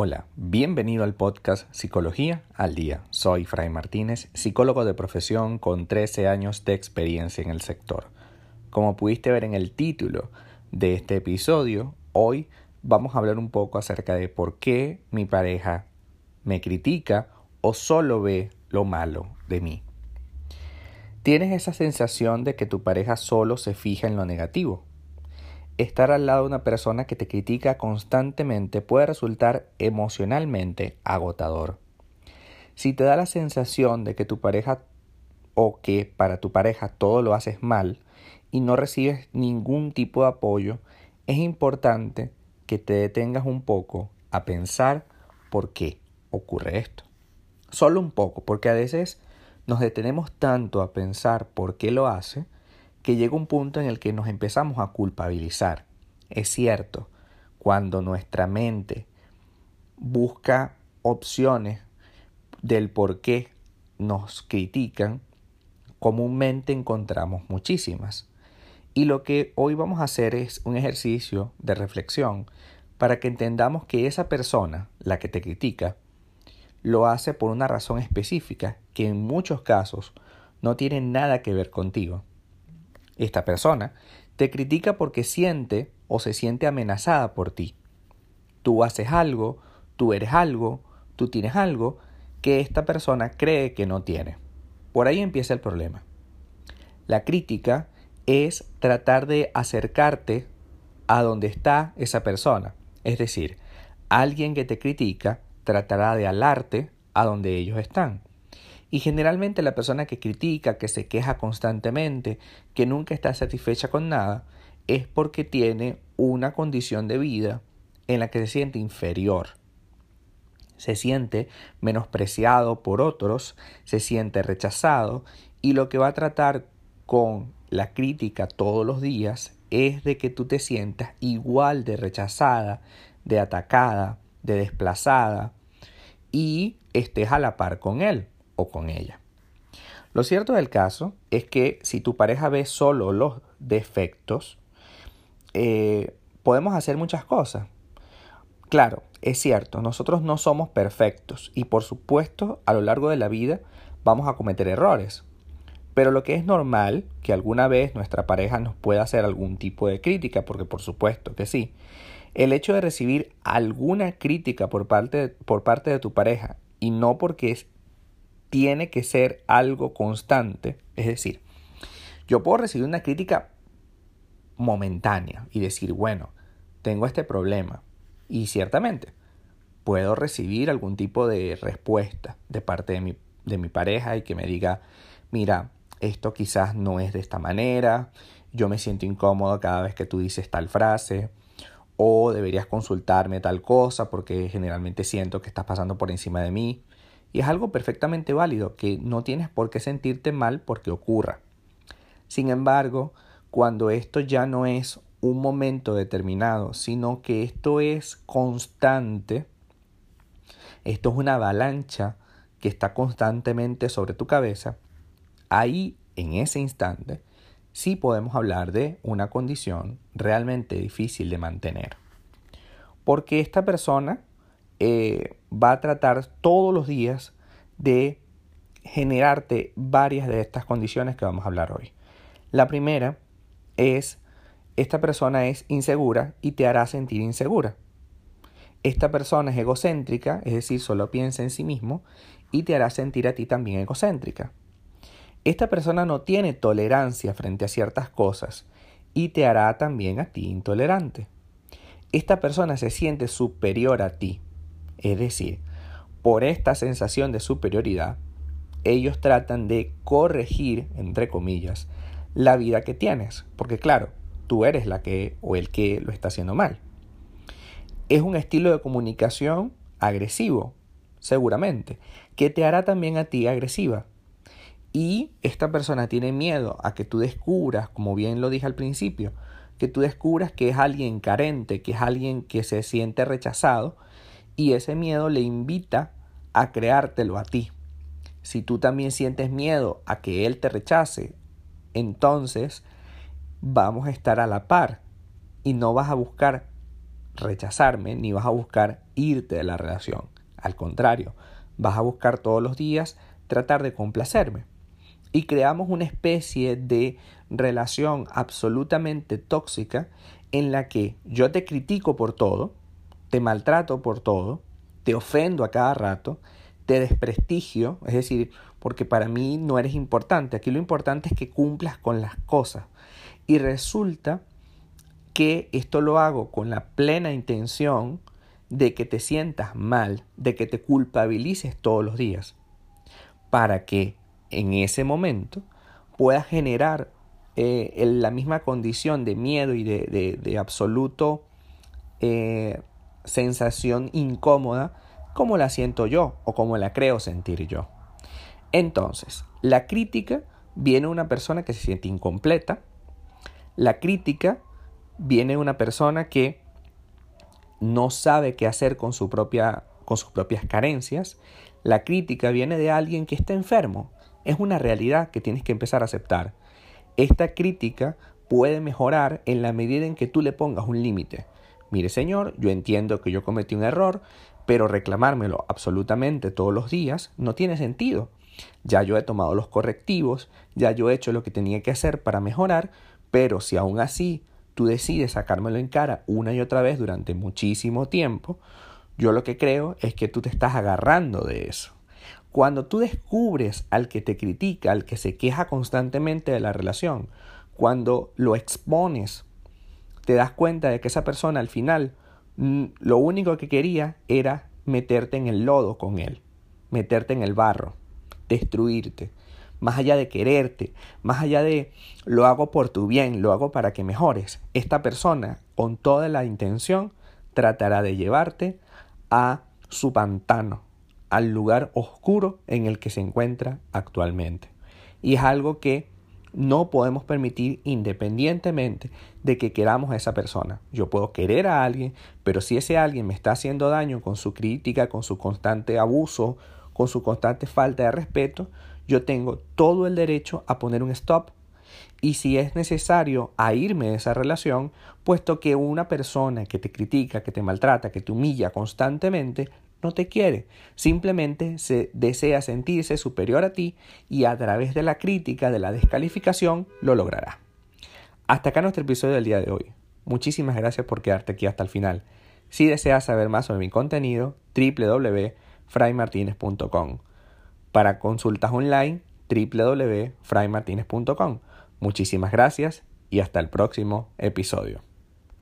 Hola, bienvenido al podcast Psicología al Día. Soy Fray Martínez, psicólogo de profesión con 13 años de experiencia en el sector. Como pudiste ver en el título de este episodio, hoy vamos a hablar un poco acerca de por qué mi pareja me critica o solo ve lo malo de mí. ¿Tienes esa sensación de que tu pareja solo se fija en lo negativo? Estar al lado de una persona que te critica constantemente puede resultar emocionalmente agotador. Si te da la sensación de que tu pareja o que para tu pareja todo lo haces mal y no recibes ningún tipo de apoyo, es importante que te detengas un poco a pensar por qué ocurre esto. Solo un poco, porque a veces nos detenemos tanto a pensar por qué lo hace, que llega un punto en el que nos empezamos a culpabilizar. Es cierto, cuando nuestra mente busca opciones del por qué nos critican, comúnmente encontramos muchísimas. Y lo que hoy vamos a hacer es un ejercicio de reflexión para que entendamos que esa persona, la que te critica, lo hace por una razón específica que en muchos casos no tiene nada que ver contigo. Esta persona te critica porque siente o se siente amenazada por ti. Tú haces algo, tú eres algo, tú tienes algo que esta persona cree que no tiene. Por ahí empieza el problema. La crítica es tratar de acercarte a donde está esa persona. Es decir, alguien que te critica tratará de alarte a donde ellos están. Y generalmente la persona que critica, que se queja constantemente, que nunca está satisfecha con nada, es porque tiene una condición de vida en la que se siente inferior. Se siente menospreciado por otros, se siente rechazado y lo que va a tratar con la crítica todos los días es de que tú te sientas igual de rechazada, de atacada, de desplazada y estés a la par con él o con ella. Lo cierto del caso es que si tu pareja ve solo los defectos, eh, podemos hacer muchas cosas. Claro, es cierto, nosotros no somos perfectos y por supuesto a lo largo de la vida vamos a cometer errores. Pero lo que es normal, que alguna vez nuestra pareja nos pueda hacer algún tipo de crítica, porque por supuesto que sí, el hecho de recibir alguna crítica por parte, por parte de tu pareja y no porque es, tiene que ser algo constante. Es decir, yo puedo recibir una crítica momentánea y decir, bueno, tengo este problema. Y ciertamente, puedo recibir algún tipo de respuesta de parte de mi, de mi pareja y que me diga, mira, esto quizás no es de esta manera, yo me siento incómodo cada vez que tú dices tal frase, o deberías consultarme tal cosa porque generalmente siento que estás pasando por encima de mí. Y es algo perfectamente válido, que no tienes por qué sentirte mal porque ocurra. Sin embargo, cuando esto ya no es un momento determinado, sino que esto es constante, esto es una avalancha que está constantemente sobre tu cabeza, ahí en ese instante sí podemos hablar de una condición realmente difícil de mantener. Porque esta persona eh, va a tratar todos los días de generarte varias de estas condiciones que vamos a hablar hoy. La primera es, esta persona es insegura y te hará sentir insegura. Esta persona es egocéntrica, es decir, solo piensa en sí mismo y te hará sentir a ti también egocéntrica. Esta persona no tiene tolerancia frente a ciertas cosas y te hará también a ti intolerante. Esta persona se siente superior a ti es decir, por esta sensación de superioridad, ellos tratan de corregir, entre comillas, la vida que tienes. Porque claro, tú eres la que o el que lo está haciendo mal. Es un estilo de comunicación agresivo, seguramente, que te hará también a ti agresiva. Y esta persona tiene miedo a que tú descubras, como bien lo dije al principio, que tú descubras que es alguien carente, que es alguien que se siente rechazado y ese miedo le invita a creártelo a ti. Si tú también sientes miedo a que él te rechace, entonces vamos a estar a la par y no vas a buscar rechazarme ni vas a buscar irte de la relación. Al contrario, vas a buscar todos los días tratar de complacerme. Y creamos una especie de relación absolutamente tóxica en la que yo te critico por todo, te maltrato por todo, te ofendo a cada rato, te desprestigio, es decir, porque para mí no eres importante. Aquí lo importante es que cumplas con las cosas. Y resulta que esto lo hago con la plena intención de que te sientas mal, de que te culpabilices todos los días, para que en ese momento puedas generar eh, la misma condición de miedo y de, absoluto eh, sensación incómoda como la siento yo o como la creo sentir yo. Entonces, la crítica viene una persona que se siente incompleta. La crítica viene una persona que no sabe qué hacer con, su propia, con sus propias carencias. La crítica viene de alguien que está enfermo. Es una realidad que tienes que empezar a aceptar. Esta crítica puede mejorar en la medida en que tú le pongas un límite. Mire señor, yo entiendo que yo cometí un error, pero reclamármelo absolutamente todos los días no tiene sentido. Ya yo he tomado los correctivos, ya yo he hecho lo que tenía que hacer para mejorar, pero si aún así tú decides sacármelo en cara una y otra vez durante muchísimo tiempo, yo lo que creo es que tú te estás agarrando de eso. Cuando tú descubres al que te critica, al que se queja constantemente de la relación, cuando lo expones, te das cuenta de que esa persona al final mm, lo único que quería era meterte en el lodo con él, meterte en el barro destruirte, más allá de quererte, más allá de lo hago por tu bien, lo hago para que mejores. Esta persona, con toda la intención, tratará de llevarte a su pantano, al lugar oscuro en el que se encuentra actualmente. Y es algo que no podemos permitir independientemente de que queramos a esa persona. Yo puedo querer a alguien, pero si ese alguien me está haciendo daño con su crítica, con su constante abuso, con su constante falta de respeto, yo tengo todo el derecho a poner un stop y si es necesario a irme de esa relación, puesto que una persona que te critica, que te maltrata, que te humilla constantemente, no te quiere, simplemente se desea sentirse superior a ti y a través de la crítica, de la descalificación, lo logrará. Hasta acá nuestro episodio del día de hoy. Muchísimas gracias por quedarte aquí hasta el final. Si deseas saber más sobre mi contenido, www fraymartinez.com. Para consultas online, www.fraymartinez.com. Muchísimas gracias y hasta el próximo episodio.